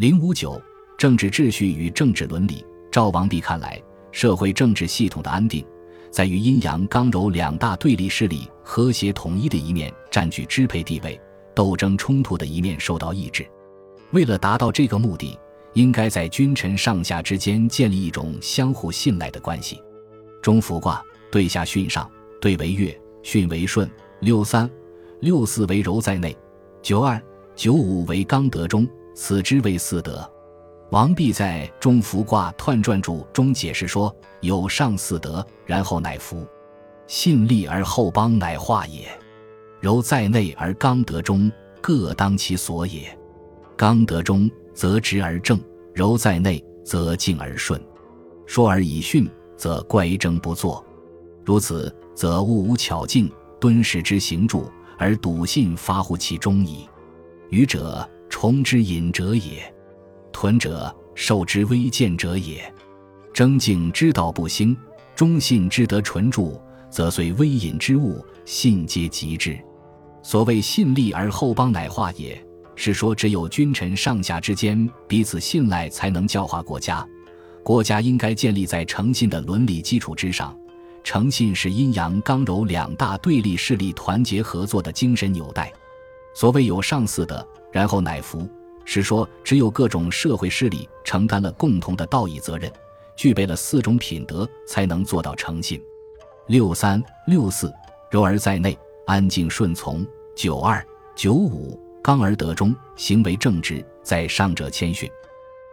零五九，政治秩序与政治伦理。赵王帝看来，社会政治系统的安定，在于阴阳刚柔两大对立势力和谐统一的一面占据支配地位，斗争冲突的一面受到抑制。为了达到这个目的，应该在君臣上下之间建立一种相互信赖的关系。中孚卦对下巽上，兑为月，巽为顺，六三、六四为柔在内，九二、九五为刚得中，此之谓四德。王弼在《中孚卦彖传注》中解释说：“有上四德，然后乃孚。信立而后邦，乃化也。柔在内而刚得中，各当其所也。刚得中，则直而正；柔在内，则静而顺。说而以训，则乖争不作。如此，则物无巧劲，敦实之行助，而笃信发乎其中矣。愚者，崇之隐者也。”屯者，受之微见者也。争竞之道不兴，忠信之德纯著，则虽微隐之物，信皆极之。所谓信立而后邦，乃化也。是说，只有君臣上下之间彼此信赖，才能教化国家。国家应该建立在诚信的伦理基础之上。诚信是阴阳刚柔两大对立势力团结合作的精神纽带。所谓有上四德，然后乃服。是说，只有各种社会势力承担了共同的道义责任，具备了四种品德，才能做到诚信。六三六四，柔而在内，安静顺从；九二九五，刚而得中，行为正直，在上者谦逊，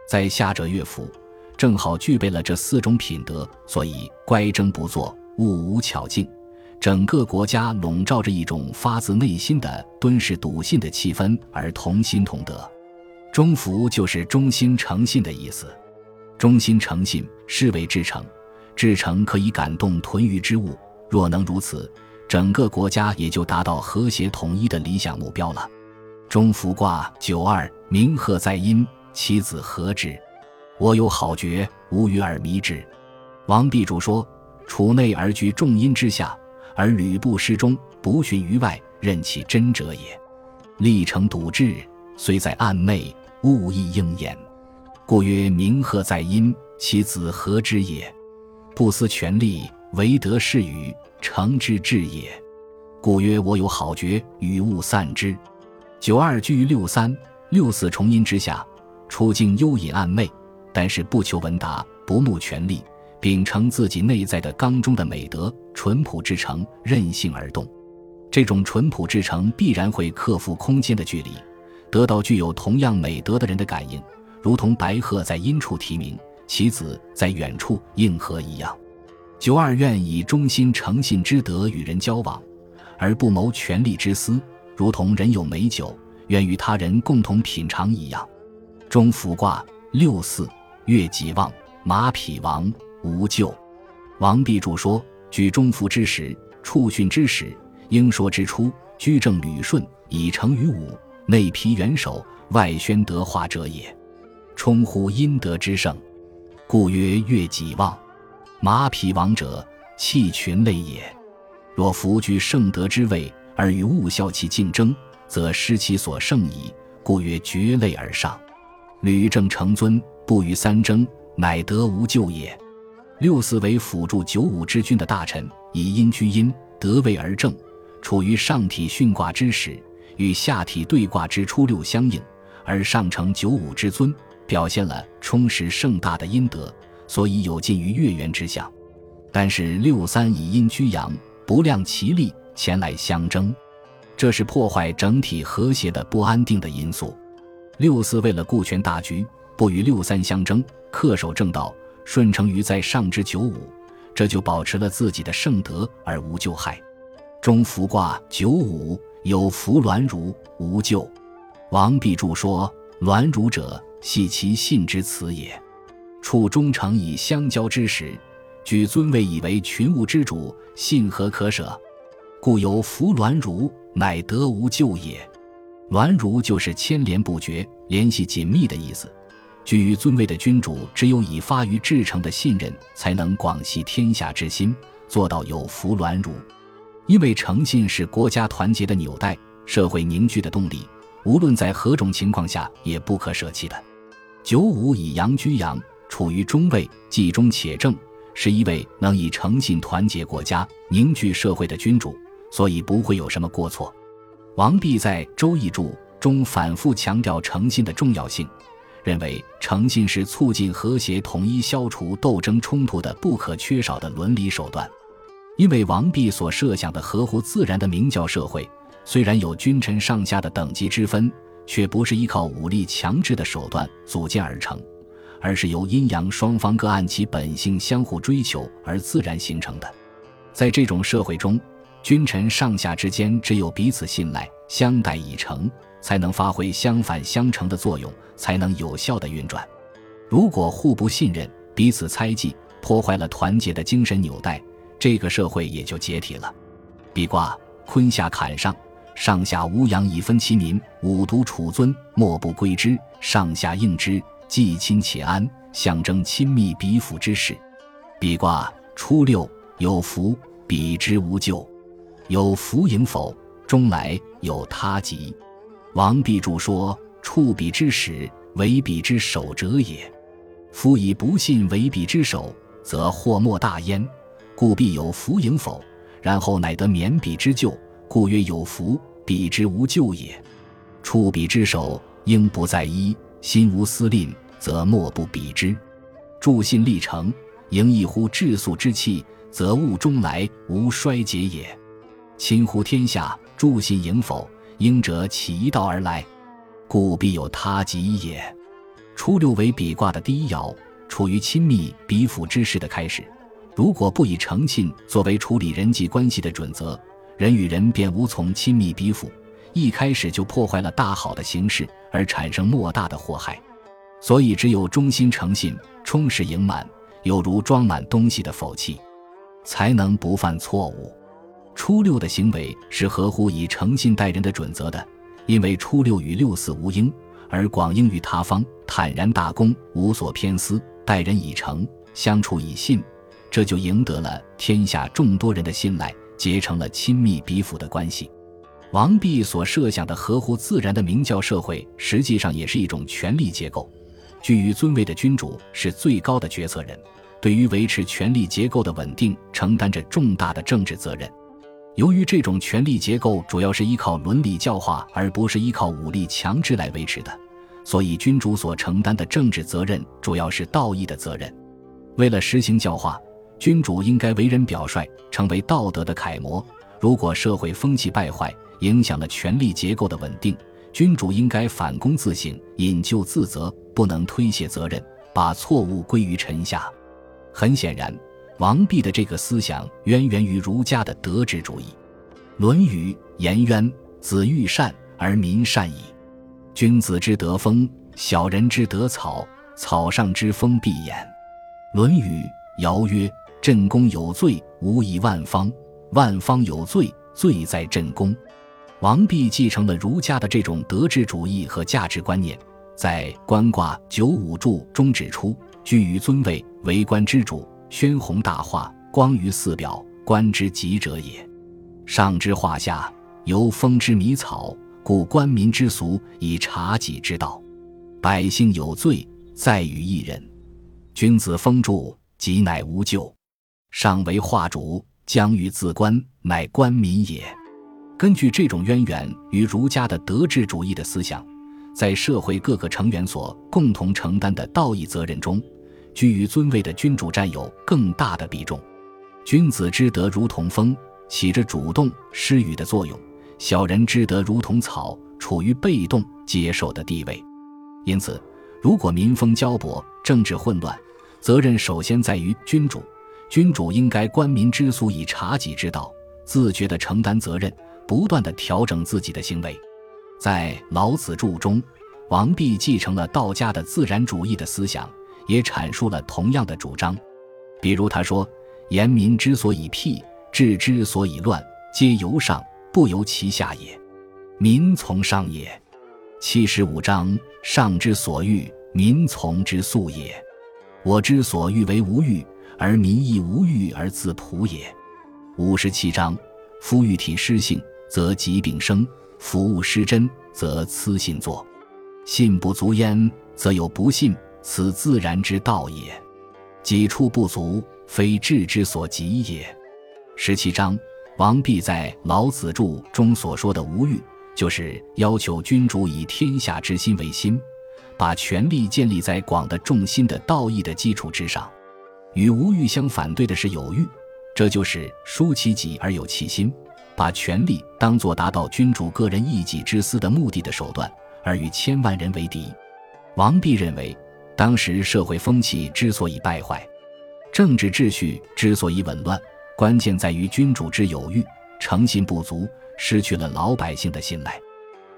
在下者乐服，正好具备了这四种品德，所以乖争不作，物无巧劲。整个国家笼罩着一种发自内心的敦实笃信的气氛，而同心同德。忠服就是忠心诚信的意思，忠心诚信是为至诚，至诚可以感动屯于之物。若能如此，整个国家也就达到和谐统一的理想目标了。中孚卦九二，鸣鹤在阴，其子何之？我有好觉，无与尔迷之。王弼注说：处内而居重阴之下，而吕布失中，不逊于外，任其真者也。立成笃志，虽在暗昧。勿亦应焉，故曰：鸣鹤在阴，其子何之也？不思权力，唯得是与，成之至也。故曰：我有好觉，与物散之。九二居于六三、六四重阴之下，处境幽隐暗昧，但是不求闻达，不慕权力，秉承自己内在的刚中的美德，淳朴之诚，任性而动。这种淳朴之诚，必然会克服空间的距离。得到具有同样美德的人的感应，如同白鹤在阴处啼鸣，其子在远处应和一样。九二愿以忠心诚信之德与人交往，而不谋权力之私，如同人有美酒，愿与他人共同品尝一样。中孚卦六四，月己旺，马匹亡，无咎。王弼注说：举中孚之时，处训之时，应说之初，居正履顺，以成于武。内披元首，外宣德化者也，冲乎阴德之盛，故曰越己旺。马匹亡者，弃群类也。若弗居圣德之位，而与物效其竞争，则失其所胜矣。故曰绝类而上。吕正成尊，不与三争，乃得无咎也。六四为辅助九五之君的大臣，以阴居阴，得位而正，处于上体巽卦之时。与下体对卦之初六相应，而上承九五之尊，表现了充实盛大的阴德，所以有近于月圆之象。但是六三以阴居阳，不量其力，前来相争，这是破坏整体和谐的不安定的因素。六四为了顾全大局，不与六三相争，恪守正道，顺承于在上之九五，这就保持了自己的圣德而无咎害。中孚卦九五。有孚鸾如无咎。王弼注说：“鸾如者，系其信之辞也。处忠诚以相交之时，举尊位以为群物之主，信何可舍？故有孚鸾如，乃得无咎也。鸾如就是牵连不绝、联系紧密的意思。居于尊位的君主，只有以发于至诚的信任，才能广系天下之心，做到有福鸾如。”因为诚信是国家团结的纽带，社会凝聚的动力，无论在何种情况下也不可舍弃的。九五以阳居阳，处于中位，既中且正，是一位能以诚信团结国家、凝聚社会的君主，所以不会有什么过错。王弼在《周易注》中反复强调诚信的重要性，认为诚信是促进和谐统一、消除斗争冲突的不可缺少的伦理手段。因为王弼所设想的合乎自然的明教社会，虽然有君臣上下的等级之分，却不是依靠武力强制的手段组建而成，而是由阴阳双方各按其本性相互追求而自然形成的。在这种社会中，君臣上下之间只有彼此信赖、相待以诚，才能发挥相反相成的作用，才能有效的运转。如果互不信任、彼此猜忌，破坏了团结的精神纽带。这个社会也就解体了。比卦坤下坎上，上下无阳以分其民。五毒处尊，莫不归之。上下应之，既亲且安，象征亲密比辅之事。比卦初六有福，比之无咎。有福迎否？终来有他吉。王弼注说：触彼之始，为彼之首者也。夫以不信为彼之首，则祸莫大焉。故必有福盈否，然后乃得免彼之咎，故曰有福，彼之无咎也。触彼之手，应不在一，心无私吝，则莫不比之。助信立成，盈一乎质素之气，则物终来无衰竭也。亲乎天下，助信盈否，应者起一道而来，故必有他吉也。初六为比卦的第一爻，处于亲密比辅之势的开始。如果不以诚信作为处理人际关系的准则，人与人便无从亲密比附，一开始就破坏了大好的形势，而产生莫大的祸害。所以，只有忠心诚信充实盈满，犹如装满东西的否器，才能不犯错误。初六的行为是合乎以诚信待人的准则的，因为初六与六四无应，而广应于他方，坦然大公，无所偏私，待人以诚，相处以信。这就赢得了天下众多人的信赖，结成了亲密比附的关系。王弼所设想的合乎自然的明教社会，实际上也是一种权力结构。居于尊位的君主是最高的决策人，对于维持权力结构的稳定，承担着重大的政治责任。由于这种权力结构主要是依靠伦理教化，而不是依靠武力强制来维持的，所以君主所承担的政治责任主要是道义的责任。为了实行教化。君主应该为人表率，成为道德的楷模。如果社会风气败坏，影响了权力结构的稳定，君主应该反躬自省，引咎自责，不能推卸责任，把错误归于臣下。很显然，王弼的这个思想渊源于儒家的德治主义。《论语》颜渊：“子欲善而民善矣。君子之德风，小人之德草。草上之风必偃。”《论语》尧曰。朕公有罪，无以万方；万方有罪，罪在朕公。王弼继承了儒家的这种德治主义和价值观念，在《官卦九五注》中指出：“居于尊位，为官之主，宣弘大化，光于四表，官之极者也。上之化下，由风之迷草，故官民之俗以察己之道。百姓有罪，在于一人。君子封助，即乃无咎。”上为化主，将欲自官，乃官民也。根据这种渊源与儒家的德治主义的思想，在社会各个成员所共同承担的道义责任中，居于尊位的君主占有更大的比重。君子之德如同风，起着主动施予的作用；小人之德如同草，处于被动接受的地位。因此，如果民风骄薄、政治混乱，责任首先在于君主。君主应该官民之所以察己之道，自觉地承担责任，不断地调整自己的行为。在《老子注》中，王弼继承了道家的自然主义的思想，也阐述了同样的主张。比如他说：“言民之所以辟，治之所以乱，皆由上，不由其下也。民从上也。七十五章：上之所欲，民从之素也。我之所欲为无欲。”而民亦无欲而自朴也。五十七章：夫欲体失性，则疾病生；夫物失真，则疵信作。信不足焉，则有不信，此自然之道也。己处不足，非智之所及也。十七章，王弼在《老子注》中所说的“无欲”，就是要求君主以天下之心为心，把权力建立在广的众心的道义的基础之上。与无欲相反对的是有欲，这就是疏其己而有其心，把权力当作达到君主个人一己之私的目的的手段，而与千万人为敌。王弼认为，当时社会风气之所以败坏，政治秩序之所以紊乱。关键在于君主之有欲，诚信不足，失去了老百姓的信赖。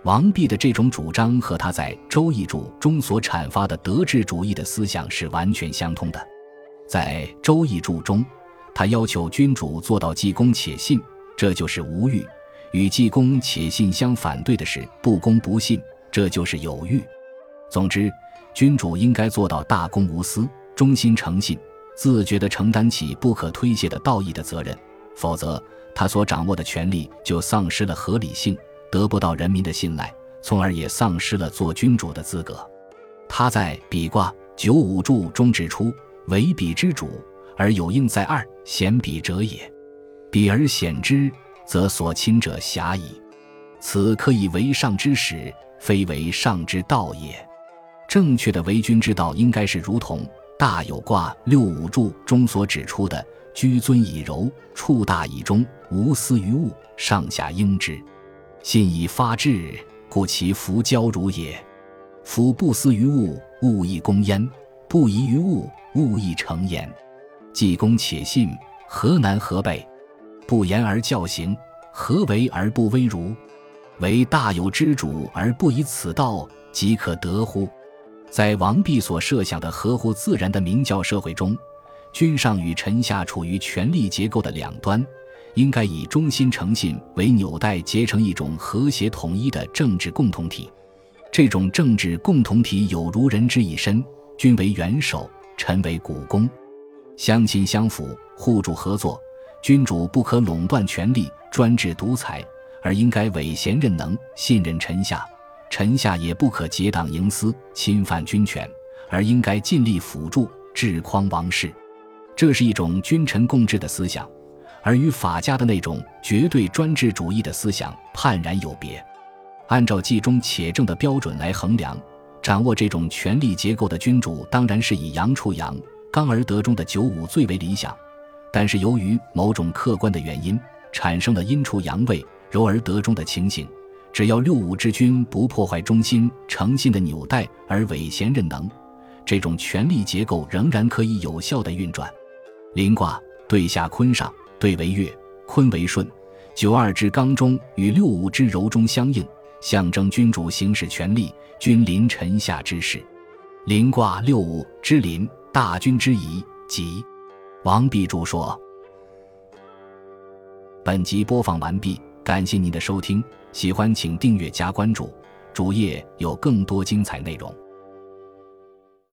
王弼的这种主张和他在《周易注》中所阐发的德治主义的思想是完全相通的。在《周易注》中，他要求君主做到既公且信，这就是无欲；与既公且信相反对的是不公不信，这就是有欲。总之，君主应该做到大公无私、忠心诚信。自觉地承担起不可推卸的道义的责任，否则他所掌握的权力就丧失了合理性，得不到人民的信赖，从而也丧失了做君主的资格。他在《比卦九五注》中指出：“为比之主，而有应在二，贤比者也。比而显之，则所亲者狭矣。此可以为上之始，非为上之道也。正确的为君之道，应该是如同。”大有卦六五注中所指出的“居尊以柔，处大以忠，无私于物，上下应之。信以发志，故其福交如也。夫不思于物，物亦攻焉；不疑于物，物亦成焉。既公且信，何难何备？不言而教行，何为而不威如？为大有之主而不以此道，即可得乎？在王弼所设想的合乎自然的明教社会中，君上与臣下处于权力结构的两端，应该以忠心诚信为纽带，结成一种和谐统一的政治共同体。这种政治共同体有如人之以身，君为元首，臣为股肱，相亲相辅，互助合作。君主不可垄断权力，专制独裁，而应该委贤任能，信任臣下。臣下也不可结党营私，侵犯军权，而应该尽力辅助治匡王室。这是一种君臣共治的思想，而与法家的那种绝对专制主义的思想判然有别。按照既忠且正的标准来衡量，掌握这种权力结构的君主，当然是以阳处阳、刚而得中的九五最为理想。但是由于某种客观的原因，产生了阴处阳位、柔而得中的情形。只要六五之君不破坏忠心诚信的纽带而委贤任能，这种权力结构仍然可以有效的运转。临卦对下坤上，对为月，坤为顺，九二之刚中与六五之柔中相应，象征君主行使权力，君临臣下之事。临卦六五之临，大君之仪，吉。王弼注说。本集播放完毕，感谢您的收听。喜欢请订阅加关注，主页有更多精彩内容。